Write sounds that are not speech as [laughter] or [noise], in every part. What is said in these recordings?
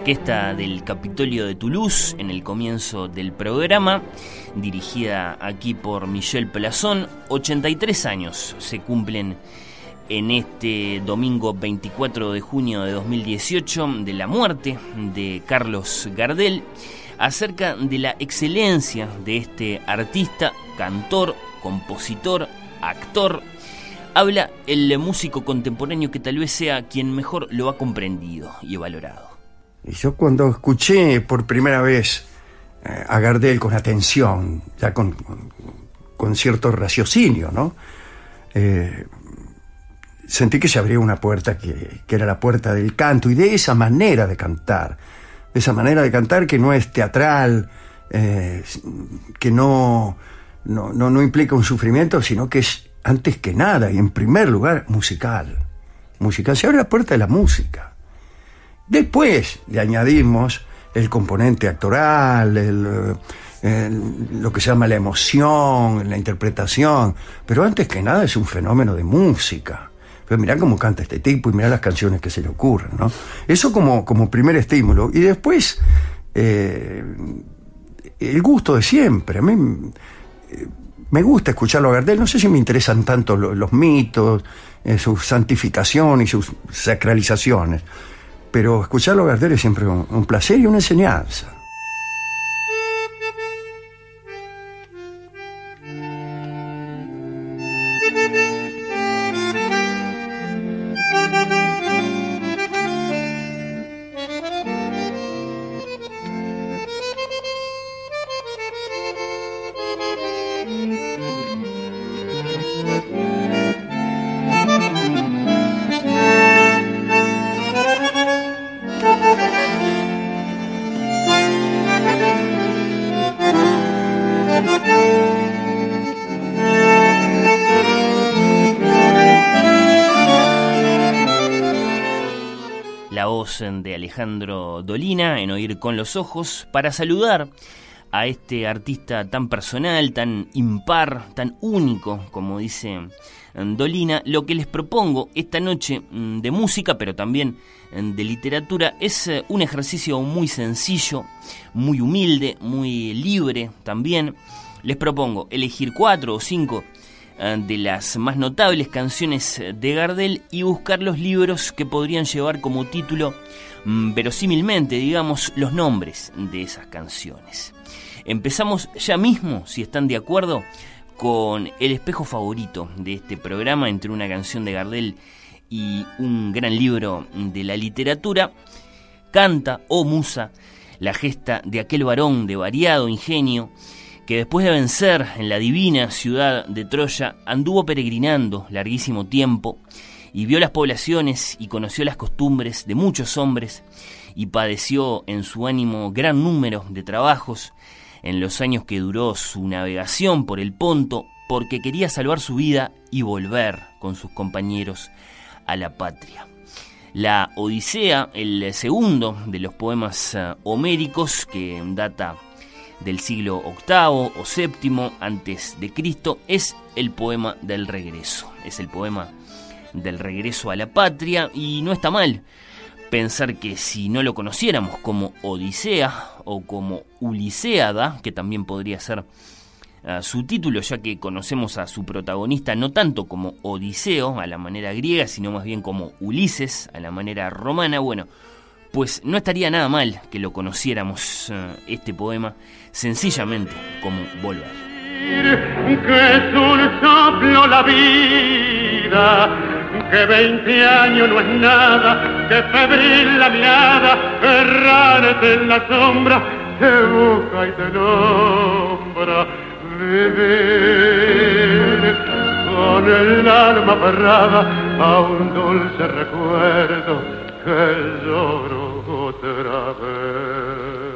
orquesta del Capitolio de Toulouse en el comienzo del programa, dirigida aquí por Michel Plazón. 83 años se cumplen en este domingo 24 de junio de 2018 de la muerte de Carlos Gardel, acerca de la excelencia de este artista, cantor, compositor, actor, habla el músico contemporáneo que tal vez sea quien mejor lo ha comprendido y valorado. Y yo cuando escuché por primera vez eh, a Gardel con atención, ya con, con, cierto raciocinio, ¿no? Eh, sentí que se abría una puerta que, era la puerta del canto y de esa manera de cantar, de esa manera de cantar que no es teatral, eh, que no, no, no implica un sufrimiento, sino que es antes que nada y en primer lugar musical. Musical. Se abre la puerta de la música. Después le añadimos el componente actoral, lo que se llama la emoción, la interpretación, pero antes que nada es un fenómeno de música. Pero mirá cómo canta este tipo y mirá las canciones que se le ocurren, ¿no? Eso como, como primer estímulo. Y después, eh, el gusto de siempre. A mí eh, me gusta escucharlo a Gardel, no sé si me interesan tanto los, mitos, eh, su santificación y sus sacralizaciones, pero escucharlo a Gardel es siempre un placer y una enseñanza. Alejandro Dolina en Oír con los Ojos para saludar a este artista tan personal, tan impar, tan único, como dice mm, Dolina. Lo que les propongo esta noche mm, de música, pero también mm, de literatura, es eh, un ejercicio muy sencillo, muy humilde, muy libre también. Les propongo elegir cuatro o cinco de las más notables canciones de Gardel y buscar los libros que podrían llevar como título mm, verosímilmente, digamos, los nombres de esas canciones. Empezamos ya mismo, si están de acuerdo, con el espejo favorito de este programa entre una canción de Gardel y un gran libro de la literatura, Canta o Musa, la gesta de aquel varón de variado ingenio, que después de vencer en la divina ciudad de Troya, anduvo peregrinando larguísimo tiempo y vio las poblaciones y conoció las costumbres de muchos hombres y padeció en su ánimo gran número de trabajos en los años que duró su navegación por el Ponto, porque quería salvar su vida y volver con sus compañeros a la patria. La Odisea, el segundo de los poemas eh, homéricos que data del siglo VIII o VII antes de Cristo es el poema del regreso. Es el poema del regreso a la patria y no está mal pensar que si no lo conociéramos como Odisea o como Uliseada, que también podría ser ah, su título, ya que conocemos a su protagonista no tanto como Odiseo a la manera griega, sino más bien como Ulises a la manera romana, bueno, pues no estaría nada mal que lo conociéramos ah, este poema sencillamente como volver. Que es un soplo la vida, que veinte años no es nada, que febril la mirada, errarte en la sombra, te busca y te nombra. Vivir con el alma aferrada a un dulce recuerdo che il loro otra.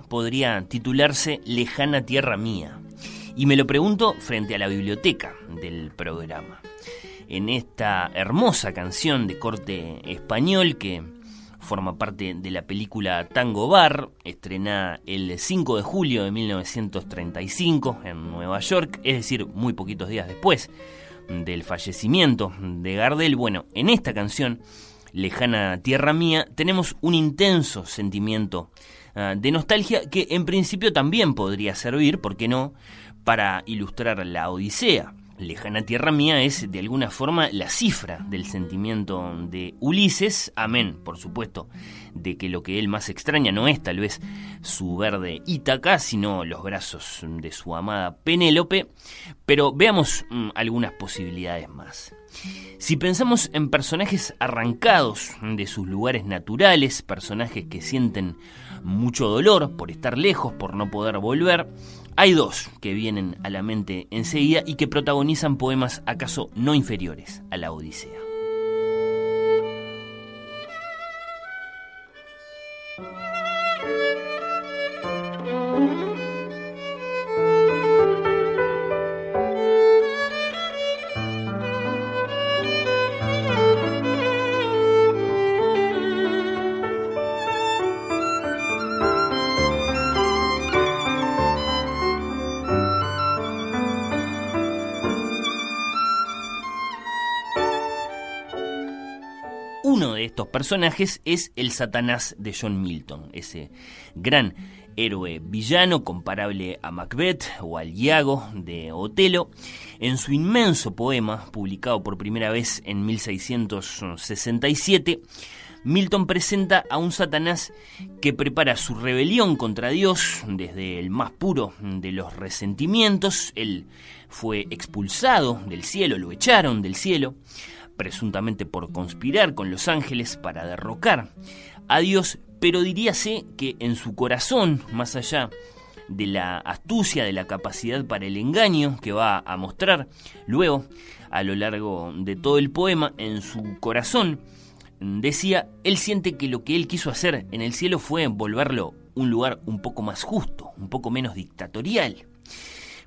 Podría titularse Lejana Tierra Mía. Y me lo pregunto frente a la biblioteca del programa. En esta hermosa canción de corte español que forma parte de la película Tango Bar, estrenada el 5 de julio de 1935 en Nueva York, es decir, muy poquitos días después del fallecimiento de Gardel. Bueno, en esta canción, Lejana Tierra Mía, tenemos un intenso sentimiento ah, de nostalgia que en principio también podría servir, ¿por qué no?, para ilustrar la Odisea. Lejana Tierra Mía es de alguna forma la cifra del sentimiento de Ulises, amén, por supuesto, de que lo que él más extraña no es tal vez su verde Ítaca, sino los brazos de su amada Penélope, pero veamos mm, algunas posibilidades más. Si pensamos en personajes arrancados de sus lugares naturales, personajes que sienten mucho dolor por estar lejos, por no poder volver, hay dos que vienen a la mente enseguida y que protagonizan poemas acaso no inferiores a la Odisea. Personajes es el Satanás de John Milton, ese gran héroe villano comparable a Macbeth o al Iago de Otelo. En su inmenso poema, publicado por primera vez en 1667, Milton presenta a un Satanás que prepara su rebelión contra Dios desde el más puro de los resentimientos. Él fue expulsado del cielo, lo echaron del cielo presuntamente por conspirar con los ángeles para derrocar a Dios, pero diríase que en su corazón, más allá de la astucia, de la capacidad para el engaño que va a mostrar luego a lo largo de todo el poema, en su corazón, decía, él siente que lo que él quiso hacer en el cielo fue volverlo un lugar un poco más justo, un poco menos dictatorial.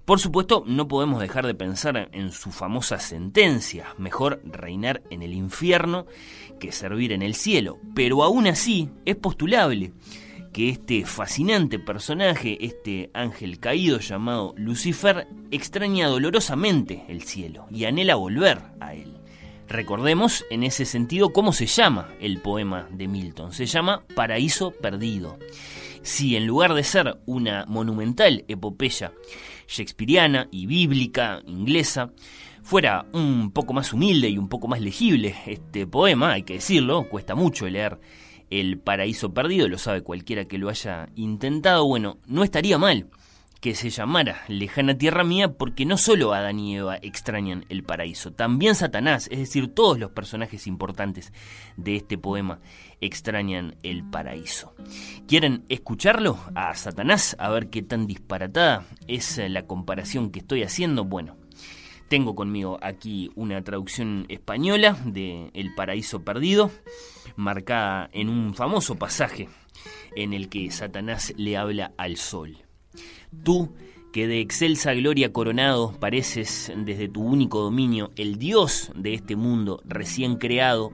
Por supuesto, no podemos dejar de pensar en su famosa sentencia, mejor reinar en el infierno que servir en el cielo, pero aún así es postulable que este fascinante personaje, este ángel caído llamado Lucifer, extraña dolorosamente el cielo y anhela volver a él. Recordemos en ese sentido cómo se llama el poema de Milton. Se llama Paraíso Perdido. Si en lugar de ser una monumental epopeya shakespeariana y bíblica inglesa, fuera un poco más humilde y un poco más legible este poema, hay que decirlo, cuesta mucho leer El paraíso perdido, lo sabe cualquiera que lo haya intentado, bueno, no estaría mal que se llamara Lejana Tierra Mía porque no solo Adán y Eva extrañan el paraíso, también Satanás, es decir, todos los personajes importantes de este poema extrañan el paraíso. ¿Quieren escucharlo a Satanás? A ver qué tan disparatada es la comparación que estoy haciendo. Bueno, tengo conmigo aquí una traducción española de El paraíso perdido, marcada en un famoso pasaje en el que Satanás le habla al sol. Tú, que de excelsa gloria coronado pareces desde tu único dominio el Dios de este mundo recién creado,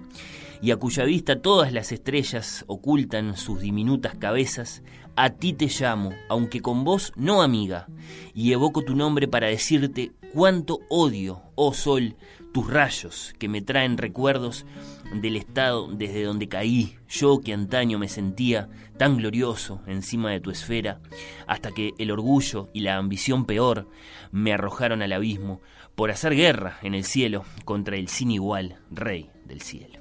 y a cuya vista todas las estrellas ocultan sus diminutas cabezas, a ti te llamo, aunque con vos no amiga, y evoco tu nombre para decirte cuánto odio, oh sol, tus rayos que me traen recuerdos del estado desde donde caí, yo que antaño me sentía tan glorioso encima de tu esfera, hasta que el orgullo y la ambición peor me arrojaron al abismo por hacer guerra en el cielo contra el sin igual rey del cielo.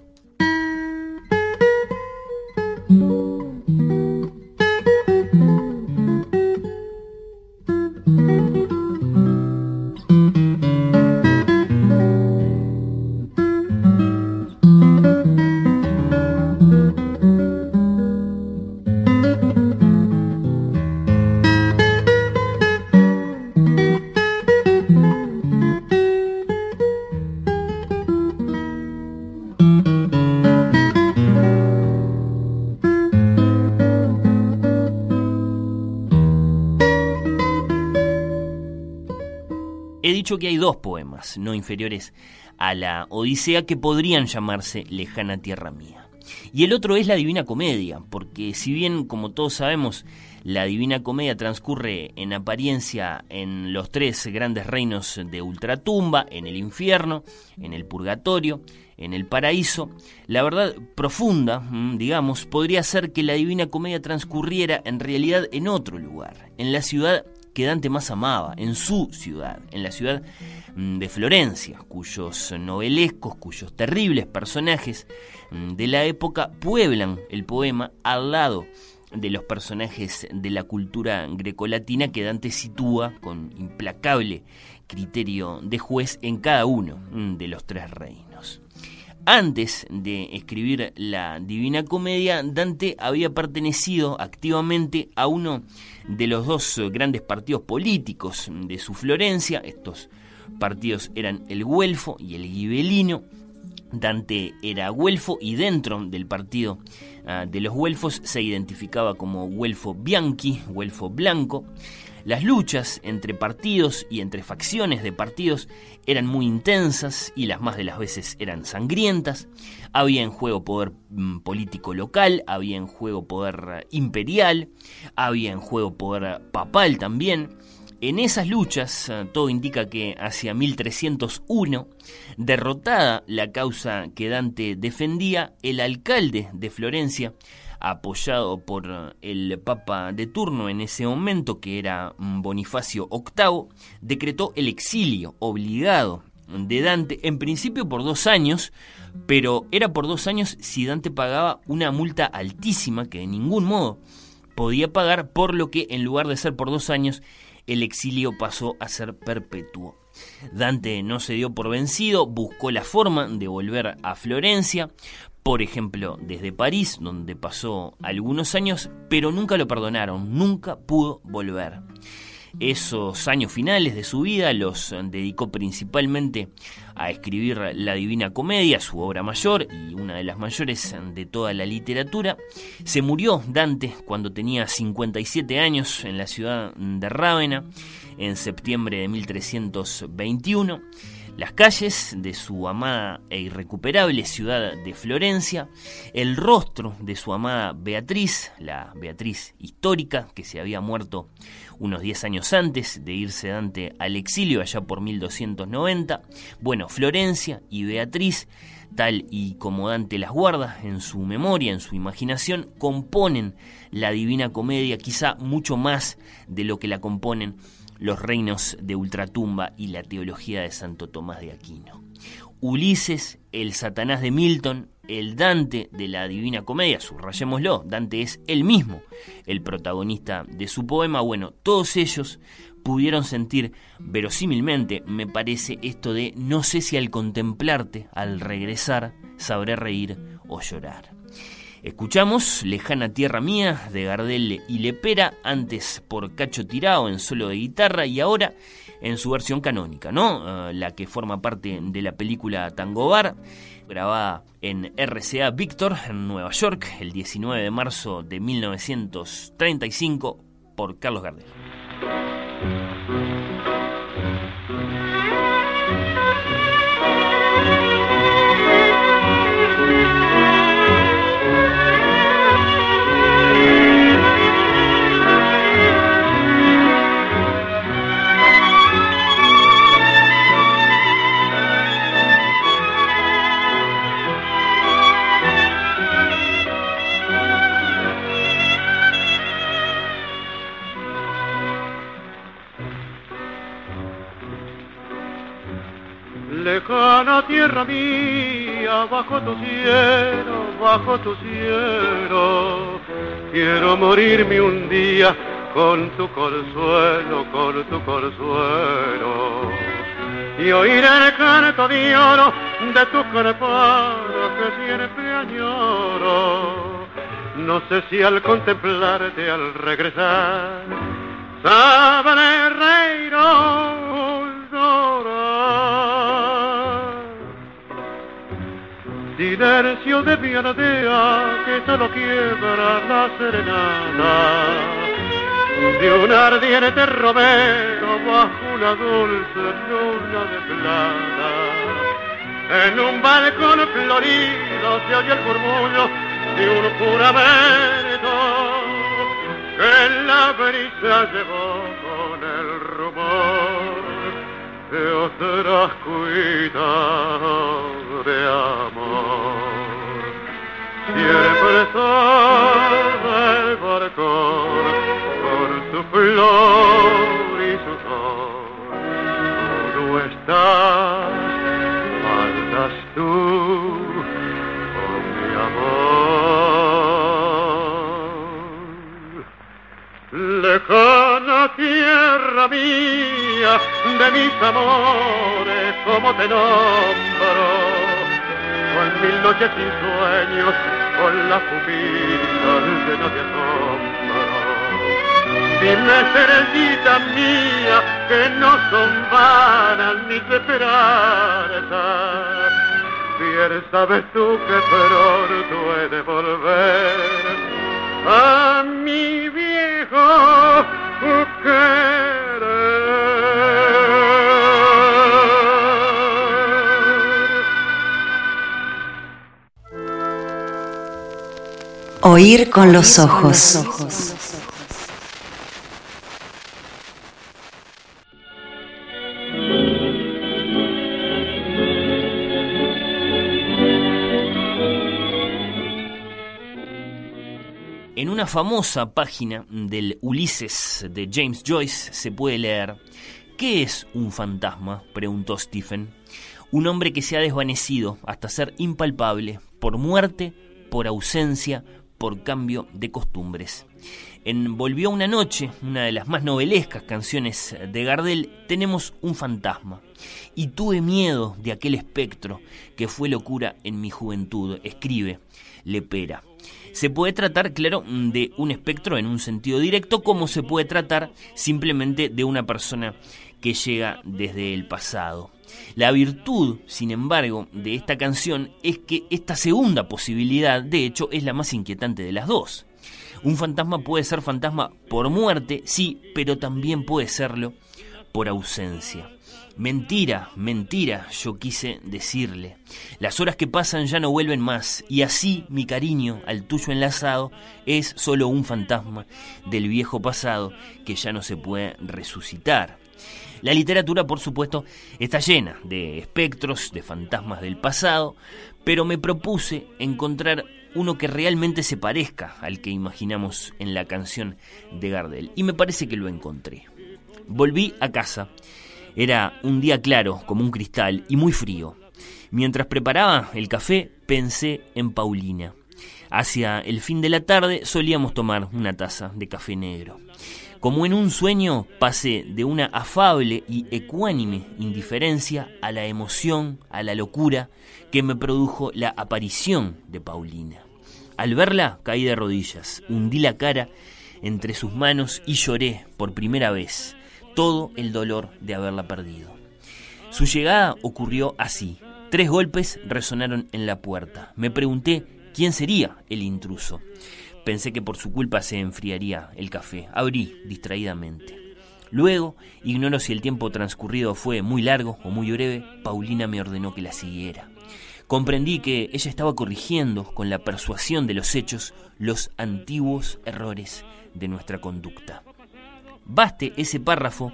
Dicho que hay dos poemas, no inferiores a la Odisea, que podrían llamarse Lejana Tierra Mía. Y el otro es la Divina Comedia, porque si bien, como todos sabemos, la Divina Comedia transcurre en apariencia en los tres grandes reinos de ultratumba, en el infierno, en el purgatorio, en el paraíso, la verdad profunda, mm, digamos, podría ser que la Divina Comedia transcurriera en realidad en otro lugar, en la ciudad que Dante más amaba, en su ciudad, en la ciudad mm, de Florencia, cuyos novelescos, cuyos terribles personajes mm, de la época pueblan el poema al lado de los personajes de la cultura grecolatina que Dante sitúa con implacable criterio de juez en cada uno mm, de los tres reinos. Antes de escribir la Divina Comedia, Dante había pertenecido activamente a uno de los dos grandes partidos políticos de su Florencia. Estos partidos eran el Güelfo y el Ghibelino. Dante era güelfo y dentro del partido ah, de los güelfos se identificaba como güelfo bianchi, güelfo blanco. Las luchas entre partidos y entre facciones de partidos eran muy intensas y las más de las veces eran sangrientas. Había en juego poder mm, político local, había en juego poder eh, imperial, había en juego poder papal también. En esas luchas, eh, todo indica que hacia 1301, derrotada la causa que Dante defendía, el alcalde de Florencia apoyado por el Papa de turno en ese momento, que era Bonifacio VIII, decretó el exilio obligado de Dante, en principio por dos años, pero era por dos años si Dante pagaba una multa altísima que de ningún modo podía pagar, por lo que en lugar de ser por dos años, el exilio pasó a ser perpetuo. Dante no se dio por vencido, buscó la forma de volver a Florencia, por ejemplo, desde París, donde pasó algunos años, pero nunca lo perdonaron, nunca pudo volver. Esos años finales de su vida los dedicó principalmente a escribir la Divina Comedia, su obra mayor y una de las mayores de toda la literatura. Se murió Dante cuando tenía 57 años en la ciudad de Rávena en septiembre de 1321 las calles de su amada e irrecuperable ciudad de Florencia, el rostro de su amada Beatriz, la Beatriz histórica que se había muerto unos 10 años antes de irse Dante al exilio allá por 1290. Bueno, Florencia y Beatriz, tal y como Dante las guarda en su memoria, en su imaginación, componen la Divina Comedia, quizá mucho más de lo que la componen los reinos de ultratumba y la teología de Santo Tomás de Aquino. Ulises, el Satanás de Milton, el Dante de la Divina Comedia, subrayémoslo, Dante es él mismo el protagonista de su poema, bueno, todos ellos pudieron sentir verosímilmente, me parece, esto de no sé si al contemplarte, al regresar, sabré reír o llorar. Escuchamos Lejana Tierra Mía de Gardel y Lepera, antes por Cacho Tirao en solo de guitarra y ahora en su versión canónica, ¿no? Eh, la que forma parte de la película Tango Bar, grabada en RCA Victor en Nueva York el 19 de marzo de 1935 por Carlos Gardel. Tierra bajo tu cielo, bajo tu cielo, quiero morirme un día con tu consuelo, con tu consuelo. Y oír el canto de oro de tu creparo que siempre añoro. No sé si al contemplarte, al regresar, sabré reír silencio de mi aldea que solo quiebra la serenata de un ardiente romero bajo una dulce luna de plata. En un balcón florido se oye el murmullo de un juramento que la brisa llevó con el rumor de otras cuitas de amor. Siempre está el barcón con su flor y su sol. Tú estás, faltas tú, Lejana tierra mía, de mis amores, como te nombro con mil noches sin sueños, con la pupila llena de asombro. Dime, estrellita mía, que no son vanas mis esperanzas. Bien sabes tú que pronto he de volver a mi viejo Oír con los ojos. Una famosa página del Ulises de James Joyce se puede leer ¿Qué es un fantasma? preguntó Stephen. Un hombre que se ha desvanecido hasta ser impalpable por muerte, por ausencia, por cambio de costumbres. En Volvió una noche, una de las más novelescas canciones de Gardel, tenemos un fantasma. Y tuve miedo de aquel espectro que fue locura en mi juventud, escribe Lepera. Se puede tratar, claro, de un espectro en un sentido directo, como se puede tratar simplemente de una persona que llega desde el pasado. La virtud, sin embargo, de esta canción es que esta segunda posibilidad, de hecho, es la más inquietante de las dos. Un fantasma puede ser fantasma por muerte, sí, pero también puede serlo por ausencia. Mentira, mentira, yo quise decirle. Las horas que pasan ya no vuelven más, y así mi cariño al tuyo enlazado es solo un fantasma del viejo pasado que ya no se puede resucitar. La literatura, por supuesto, está llena de espectros, de fantasmas del pasado, pero me propuse encontrar uno que realmente se parezca al que imaginamos en la canción de Gardel, y me parece que lo encontré. Volví a casa. Era un día claro, como un cristal, y muy frío. Mientras preparaba el café, pensé en Paulina. Hacia el fin de la tarde solíamos tomar una taza de café negro. Como en un sueño pasé de una afable y ecuánime indiferencia a la emoción, a la locura que me produjo la aparición de Paulina. Al verla caí de rodillas, hundí la cara entre sus manos y lloré por primera vez todo el dolor de haberla perdido. Su llegada ocurrió así. Tres golpes resonaron en la puerta. Me pregunté quién sería el intruso. Pensé que por su culpa se enfriaría el café. Abrí distraídamente. Luego, ignoro si el tiempo transcurrido fue muy largo o muy breve, Paulina me ordenó que la siguiera. Comprendí que ella estaba corrigiendo con la persuasión de los hechos los antiguos errores de nuestra conducta. Baste ese párrafo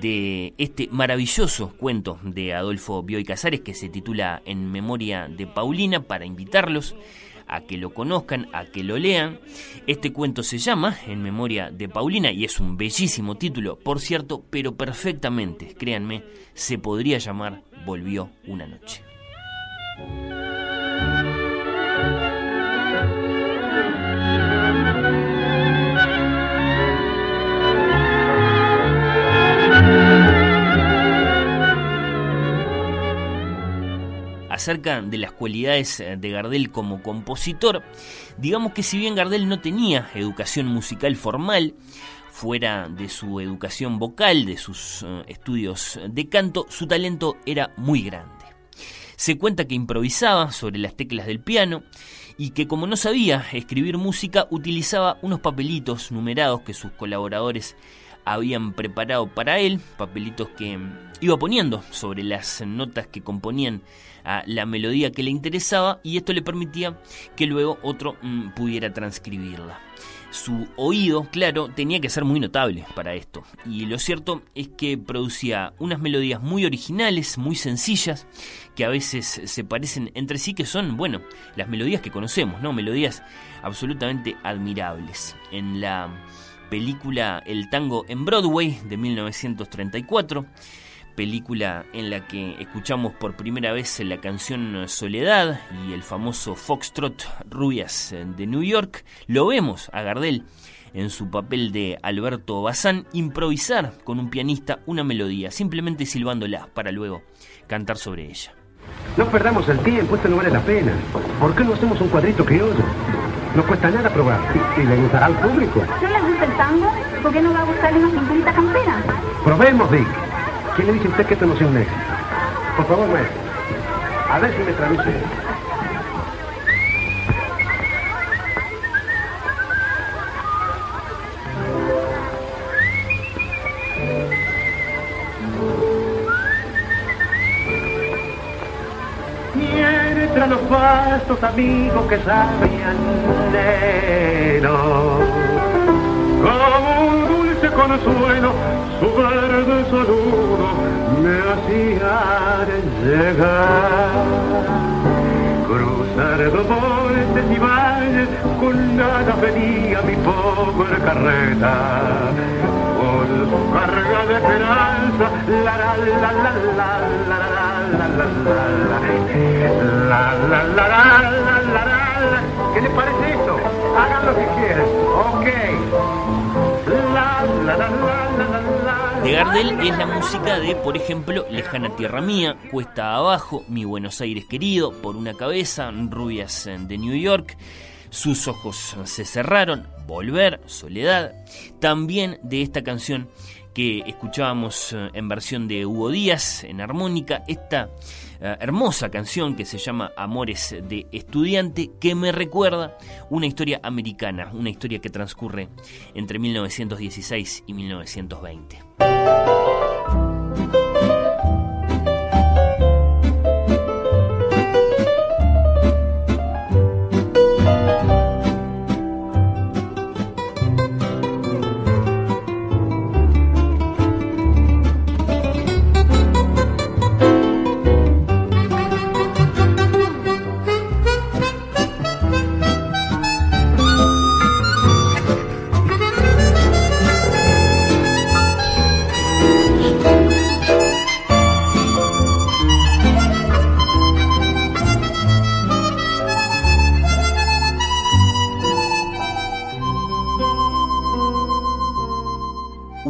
de este maravilloso cuento de Adolfo Bioy Casares que se titula En memoria de Paulina para invitarlos a que lo conozcan, a que lo lean. Este cuento se llama En memoria de Paulina y es un bellísimo título, por cierto, pero perfectamente, créanme, se podría llamar Volvió una noche. Acerca de las cualidades eh, de Gardel como compositor, digamos que si bien Gardel no tenía educación musical formal, fuera de su educación vocal, de sus eh, estudios de canto, su talento era muy grande. Se cuenta que improvisaba sobre las teclas del piano y que como no sabía escribir música utilizaba unos papelitos numerados que sus colaboradores habían preparado para él, papelitos que iba poniendo sobre las notas que componían a la melodía que le interesaba y esto le permitía que luego otro mm, pudiera transcribirla. Su oído, claro, tenía que ser muy notable para esto. Y lo cierto es que producía unas melodías muy originales, muy sencillas, que a veces se parecen entre sí, que son, bueno, las melodías que conocemos, ¿no? Melodías absolutamente admirables. En la película El tango en Broadway de 1934, película en la que escuchamos por primera vez la canción Soledad y el famoso Foxtrot Rubias de New York, lo vemos a Gardel en su papel de Alberto Bazán improvisar con un pianista una melodía, simplemente silbándola para luego cantar sobre ella. No perdamos el tiempo, esto no vale la pena. ¿Por qué no hacemos un cuadrito criollo? No cuesta nada probar. ¿Y, le gustará al público? ¿No le gusta el tango? ¿Por qué no va a gustarle una cinturita campera? Probemos, Vic. ¿Quién le dice a usted que esto no sea un éxito? Por favor, maestro. A ver si me traduce. Mientras los vastos amigos que sabían como un dulce consuelo su verde saludo me hacía llegar. Cruzar montes y valles, con nada venía mi pobre carreta. Con su carga de esperanza, la la la la la la la la la la la la la ¿Qué le parece esto? Hagan lo que quieran. Ok. La la la la la la de Gardel es la música de, por ejemplo, Lejana Tierra Mía, Cuesta Abajo, Mi Buenos Aires Querido, Por una Cabeza, Rubias de New York, Sus Ojos se cerraron, Volver, Soledad. También de esta canción que escuchábamos eh, en versión de Hugo Díaz, en armónica, esta eh, hermosa canción que se llama Amores de Estudiante, que me recuerda una historia americana, una historia que transcurre entre 1916 y 1920.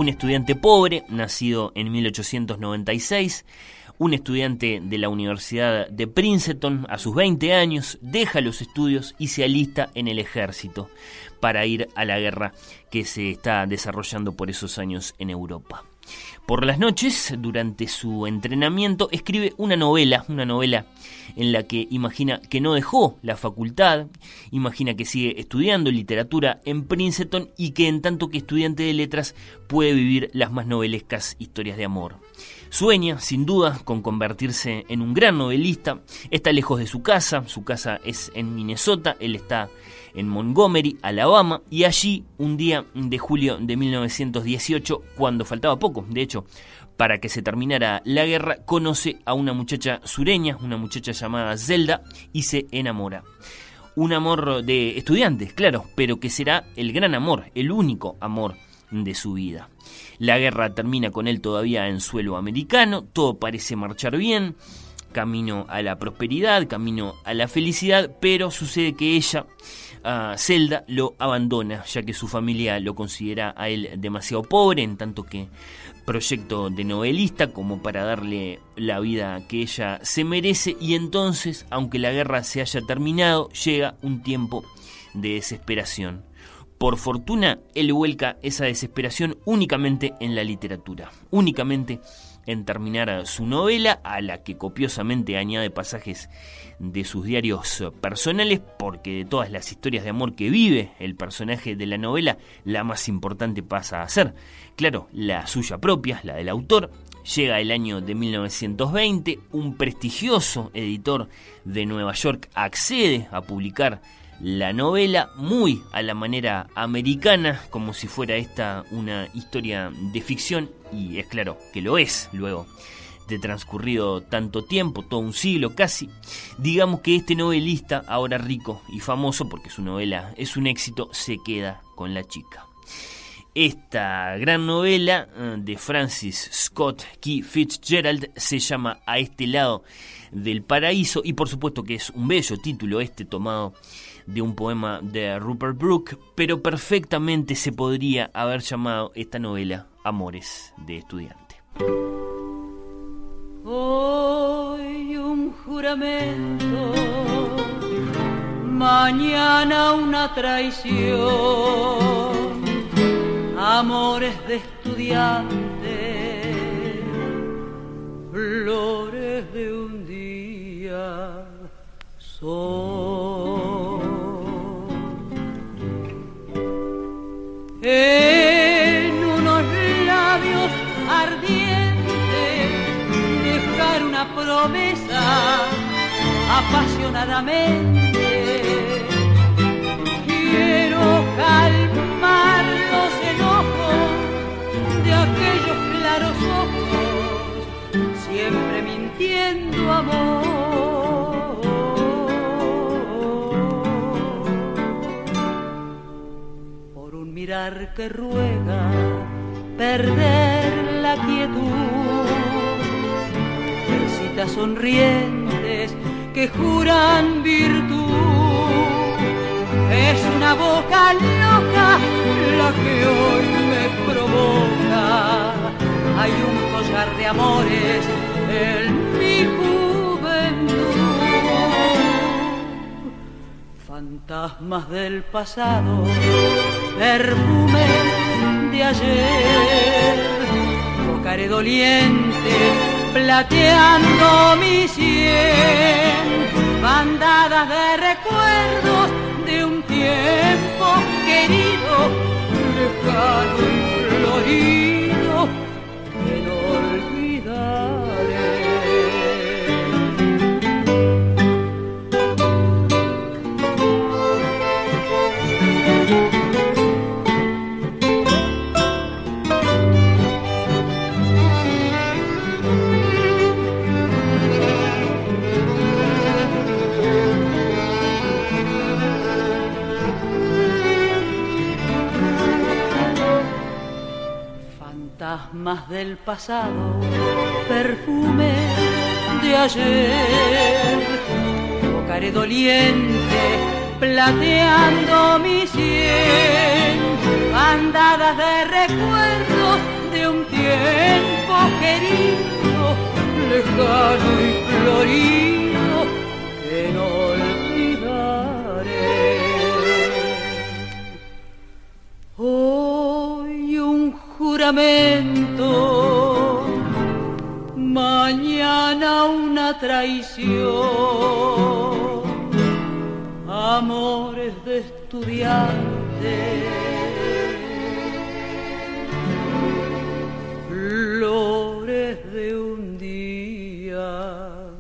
Estudiante pobre, nacido en 1896, un estudiante de la Universidad de Princeton a sus 20 años, deja los estudios y se alista en el ejército para ir a la guerra que se está desarrollando por esos años en Europa. Por las noches, durante su entrenamiento, escribe una novela, una novela en la que imagina que no dejó la facultad, imagina que sigue estudiando literatura en Princeton y que en tanto que estudiante de letras puede vivir las más novelescas historias de amor. Sueña, sin duda, con convertirse en un gran novelista, está lejos de su casa, su casa es en Minnesota, él está en Montgomery, Alabama, y allí, un día de julio de 1918, cuando faltaba poco, de hecho, para que se terminara la guerra, conoce a una muchacha sureña, una muchacha llamada Zelda, y se enamora. Un amor de estudiantes, claro, pero que será el gran amor, el único amor de su vida. La guerra termina con él todavía en suelo americano, todo parece marchar bien, camino a la prosperidad, camino a la felicidad, pero sucede que ella Zelda lo abandona, ya que su familia lo considera a él demasiado pobre, en tanto que proyecto de novelista como para darle la vida que ella se merece y entonces, aunque la guerra se haya terminado, llega un tiempo de desesperación. Por fortuna, él vuelca esa desesperación únicamente en la literatura, únicamente en terminar su novela, a la que copiosamente añade pasajes de sus diarios personales, porque de todas las historias de amor que vive el personaje de la novela, la más importante pasa a ser, claro, la suya propia, la del autor. Llega el año de 1920, un prestigioso editor de Nueva York accede a publicar la novela muy a la manera americana, como si fuera esta una historia de ficción, y es claro que lo es luego de transcurrido tanto tiempo, todo un siglo casi. Digamos que este novelista, ahora rico y famoso porque su novela es un éxito, se queda con la chica. Esta gran novela eh, de Francis Scott Key Fitzgerald se llama A este lado del paraíso y por supuesto que es un bello título este tomado de un poema de Rupert Brooke, pero perfectamente se podría haber llamado esta novela Amores de estudiante. Hoy un juramento, mañana una traición, amores de estudiante, flores de un día. Promesa apasionadamente. Quiero calmar los enojos de aquellos claros ojos, siempre mintiendo amor. Por un mirar que ruega perder la quietud Sonrientes que juran virtud. Es una boca loca la que hoy me provoca. Hay un collar de amores en mi juventud. Fantasmas del pasado, perfume de ayer, tocaré doliente plateando mi sien, bandadas de recuerdos de un tiempo querido, lejano y florido, Fantasmas del pasado, perfume de ayer, tocaré doliente, plateando mi sien, bandadas de recuerdos de un tiempo querido, lejano y florido, juramento, mañana una traición, amores de estudiante, flores de un día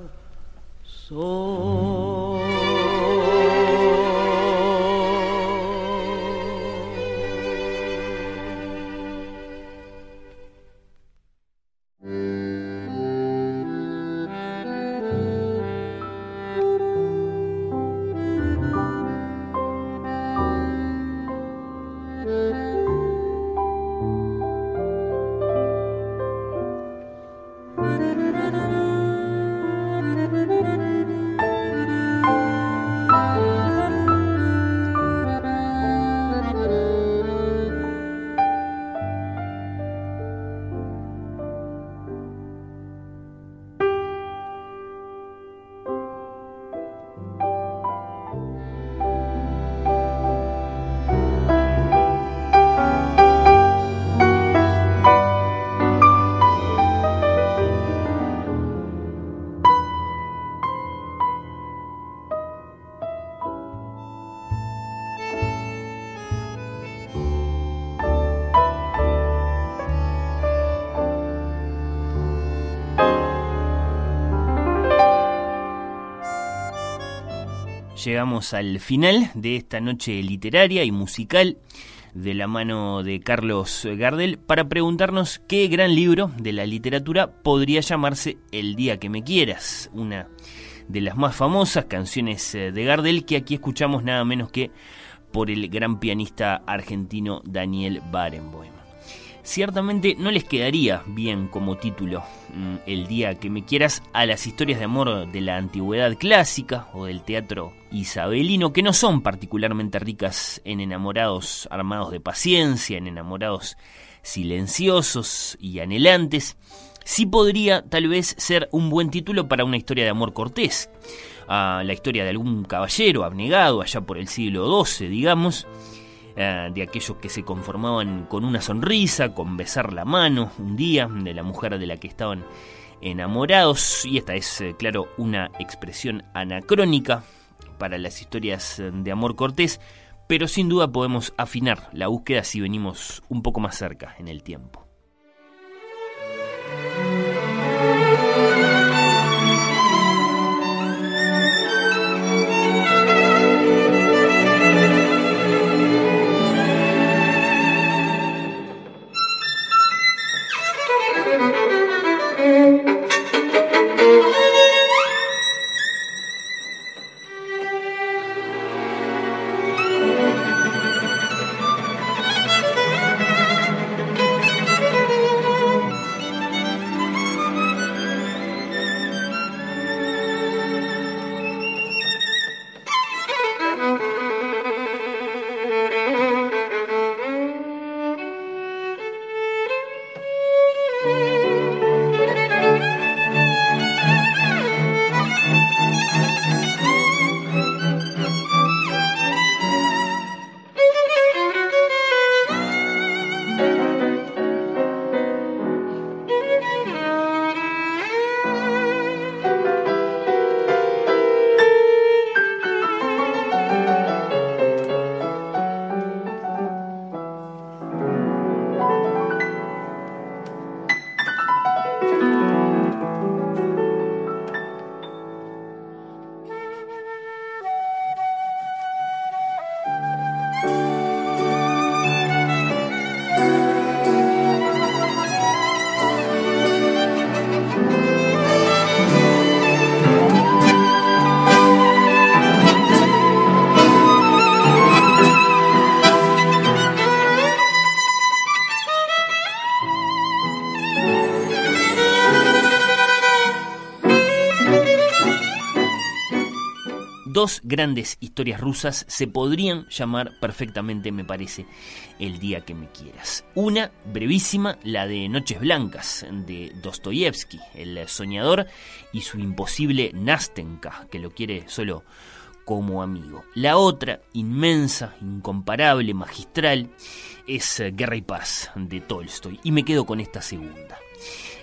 llegamos al final de esta noche literaria y musical de la mano de Carlos Gardel para preguntarnos qué gran libro de la literatura podría llamarse El día que me quieras, una de las más famosas canciones eh, de Gardel que aquí escuchamos nada menos que por el gran pianista argentino Daniel Barenboim. Ciertamente no les quedaría bien como título mm, El día que me quieras a las historias de amor de la antigüedad clásica o del teatro isabelino, que no son particularmente ricas en enamorados armados de paciencia, en enamorados silenciosos y anhelantes. Sí podría tal vez ser un buen título para una historia de amor cortés, a la historia de algún caballero abnegado allá por el siglo XII, digamos, eh, de aquellos que se conformaban con una sonrisa, con besar la mano un día de la mujer de la que estaban enamorados. Y esta es, eh, claro, una expresión anacrónica para las historias eh, de amor cortés, pero sin duda podemos afinar la búsqueda si venimos un poco más cerca en el tiempo. Dos grandes historias rusas se podrían llamar perfectamente, me parece, El día que me quieras. Una brevísima, la de Noches Blancas, de Dostoyevsky, el soñador, y su imposible Nastenka, que lo quiere solo como amigo. La otra, inmensa, incomparable, magistral, es Guerra y Paz, de Tolstoy, y me quedo con esta segunda.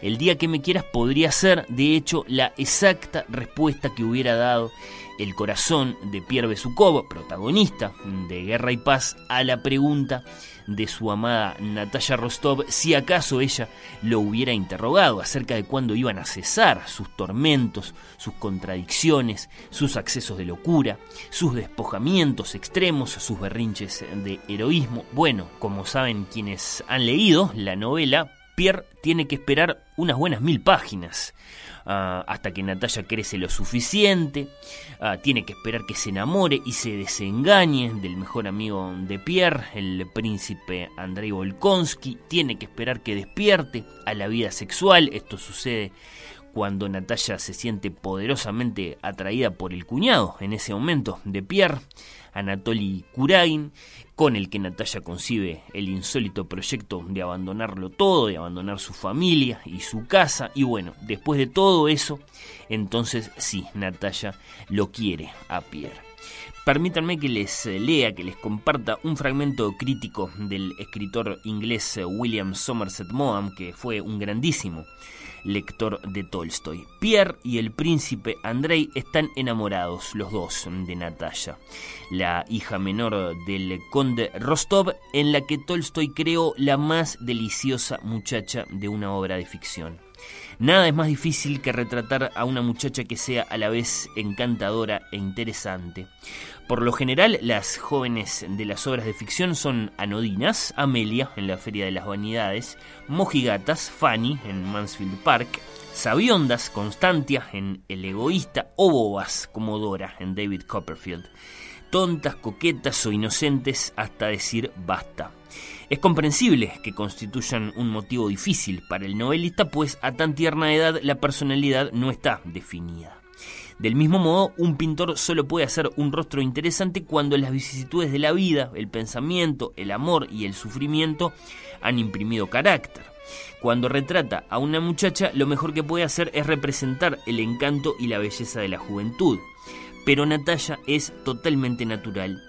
El día que me quieras podría ser, de hecho, la exacta respuesta que hubiera dado el corazón de Pierre Besukov, protagonista de Guerra y Paz, a la pregunta de su amada Natalia Rostov si acaso ella lo hubiera interrogado acerca de cuándo iban a cesar sus tormentos, sus contradicciones, sus accesos de locura, sus despojamientos extremos, sus berrinches de heroísmo. Bueno, como saben quienes han leído la novela, Pierre tiene que esperar unas buenas mil páginas Ah, hasta que Natalia crece lo suficiente, ah, tiene que esperar que se enamore y se desengañe del mejor amigo de Pierre, el príncipe Andrei Volkonsky, tiene que esperar que despierte a la vida sexual, esto sucede cuando Natalia se siente poderosamente atraída por el cuñado en ese momento de Pierre, Anatoly Kurain, con el que Natalia concibe el insólito proyecto de abandonarlo todo, de abandonar su familia y su casa. Y bueno, después de todo eso, entonces sí, Natalia lo quiere a Pierre. Permítanme que les lea, que les comparta un fragmento crítico del escritor inglés William Somerset Maugham, que fue un grandísimo lector de Tolstoy. Pierre y el príncipe Andrei están enamorados, los dos, de Natalia, la hija menor del conde Rostov, en la que Tolstoy creó la más deliciosa muchacha de una obra de ficción. Nada es más difícil que retratar a una muchacha que sea a la vez encantadora e interesante. Por lo general, las jóvenes de las obras de ficción son anodinas, Amelia en la Feria de las Vanidades, mojigatas, Fanny en Mansfield Park, sabiondas, Constantia en El Egoísta o bobas como Dora en David Copperfield. Tontas, coquetas o inocentes hasta decir basta. Es comprensible que constituyan un motivo difícil para el novelista, pues a tan tierna edad la personalidad no está definida. Del mismo modo, un pintor solo puede hacer un rostro interesante cuando las vicisitudes de la vida, el pensamiento, el amor y el sufrimiento han imprimido carácter. Cuando retrata a una muchacha, lo mejor que puede hacer es representar el encanto y la belleza de la juventud. Pero Natalia es totalmente natural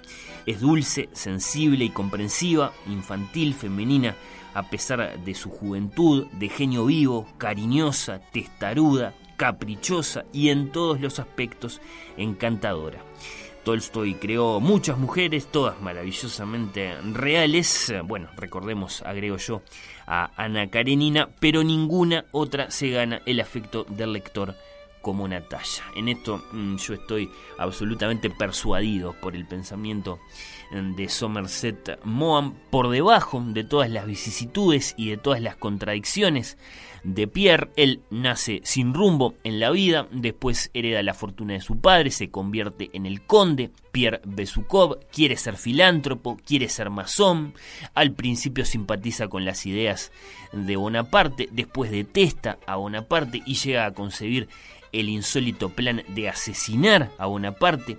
es dulce, sensible y comprensiva, infantil, femenina, a pesar de su juventud, de genio vivo, cariñosa, testaruda, caprichosa y en todos los aspectos encantadora. Tolstoy creó muchas mujeres, todas maravillosamente reales. Bueno, recordemos, agrego yo, a Ana Karenina, pero ninguna otra se gana el afecto del lector como Natalia. En esto mm, yo estoy absolutamente persuadido por el pensamiento mm, de Somerset Maugham, por debajo de todas las vicisitudes y de todas las contradicciones de Pierre. Él nace sin rumbo en la vida, después hereda la fortuna de su padre, se convierte en el conde. Pierre Besukov quiere ser filántropo, quiere ser masón. Al principio simpatiza con las ideas de Bonaparte, después detesta a Bonaparte y llega a concebir el insólito plan de asesinar a Bonaparte.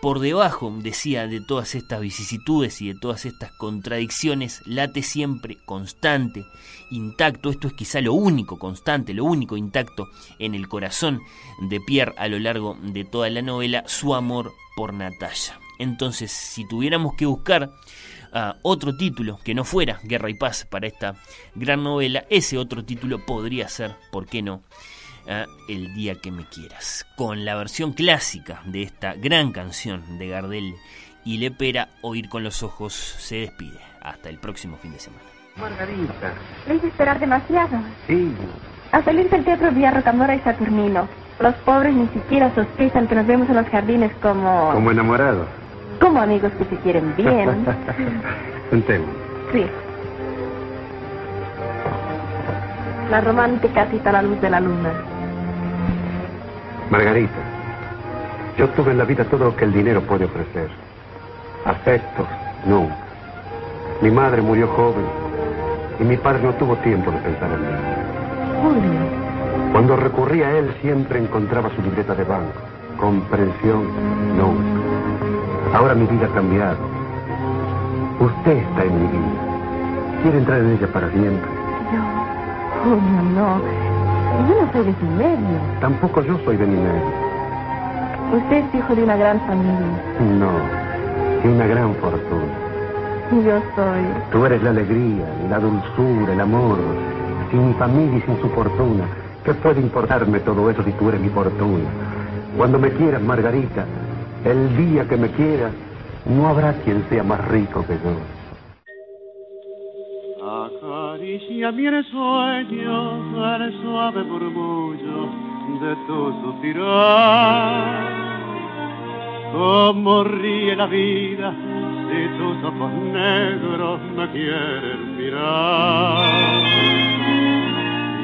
Por debajo, decía, de todas estas vicisitudes y de todas estas contradicciones, late siempre constante, intacto. Esto es quizá lo único constante, lo único intacto en el corazón de Pierre a lo largo de toda la novela, su amor por Natalia. Entonces, si tuviéramos que buscar ah, otro título que no fuera Guerra y Paz para esta gran novela, ese otro título podría ser, ¿por qué no? El día que me quieras. Con la versión clásica de esta gran canción de Gardel y Lepera, Oír con los ojos se despide. Hasta el próximo fin de semana. Margarita. Le hice esperar demasiado. Sí. Al salir del teatro Vía Rocamora y Saturnino, los pobres ni siquiera sospechan que nos vemos en los jardines como... Como enamorado. como amigos que se quieren bien. [laughs] Sentemos. Sí. La romántica cita a la luz de la luna. Margarita, yo tuve en la vida todo lo que el dinero puede ofrecer. Afectos, nunca. Mi madre murió joven y mi padre no tuvo tiempo de pensar en mí. Julio. Cuando recurría a él siempre encontraba su libreta de banco. Comprensión, nunca. Ahora mi vida ha cambiado. Usted está en mi vida. Quiere entrar en ella para siempre. Yo. Julio, no. Yo no soy de su medio. Tampoco yo soy de mi medio. Usted es hijo de una gran familia. No, de una gran fortuna. Yo soy. Tú eres la alegría, la dulzura, el amor. Sin mi familia y sin su fortuna. ¿Qué puede importarme todo eso si tú eres mi fortuna? Cuando me quieras, Margarita, el día que me quieras, no habrá quien sea más rico que yo. Acaricia mi sueño el suave murmullo de tu suspirar. Como ríe la vida si tus ojos negros me quieren mirar.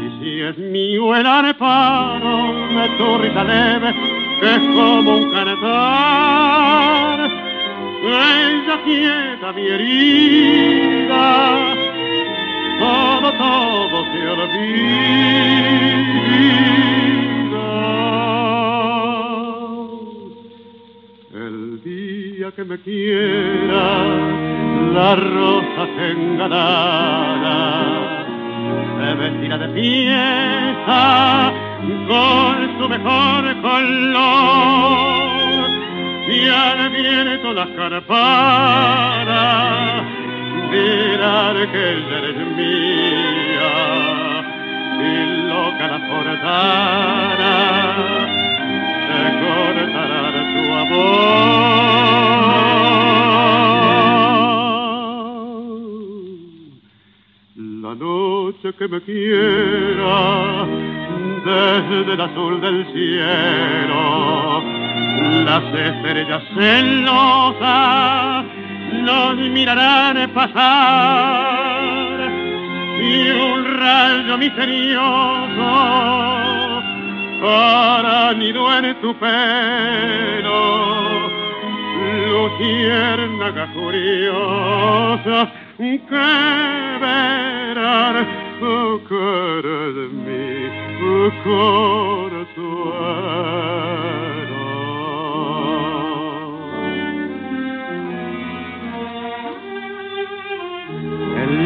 Y si es mío el areparo de tu risa leve, que es como un cantar, ella quieta mi herida todo, todo se olvida. El día que me quiera, la rosa enganada se vestirá de fiesta con su mejor color y al viento las carpanas mirar que ella eres mía y loca la forzara se cortará de tu amor la noche que me quiera desde el azul del cielo. Las estrellas celosas nos mirarán pasar y un rayo misterioso para nido en tu pelo, luciérnaga curiosa que verán oh, cara de mi oh,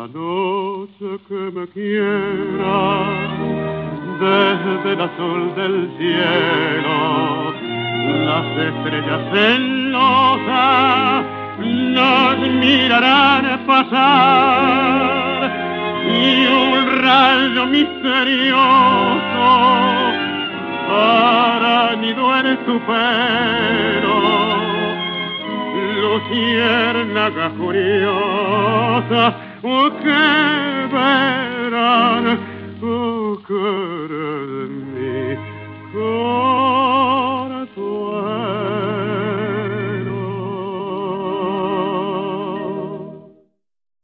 La noche que me quiera, desde el azul del cielo, las estrellas celosas nos mirarán pasar y un rayo misterioso para nido en tu pelo luciérnaga o che verano o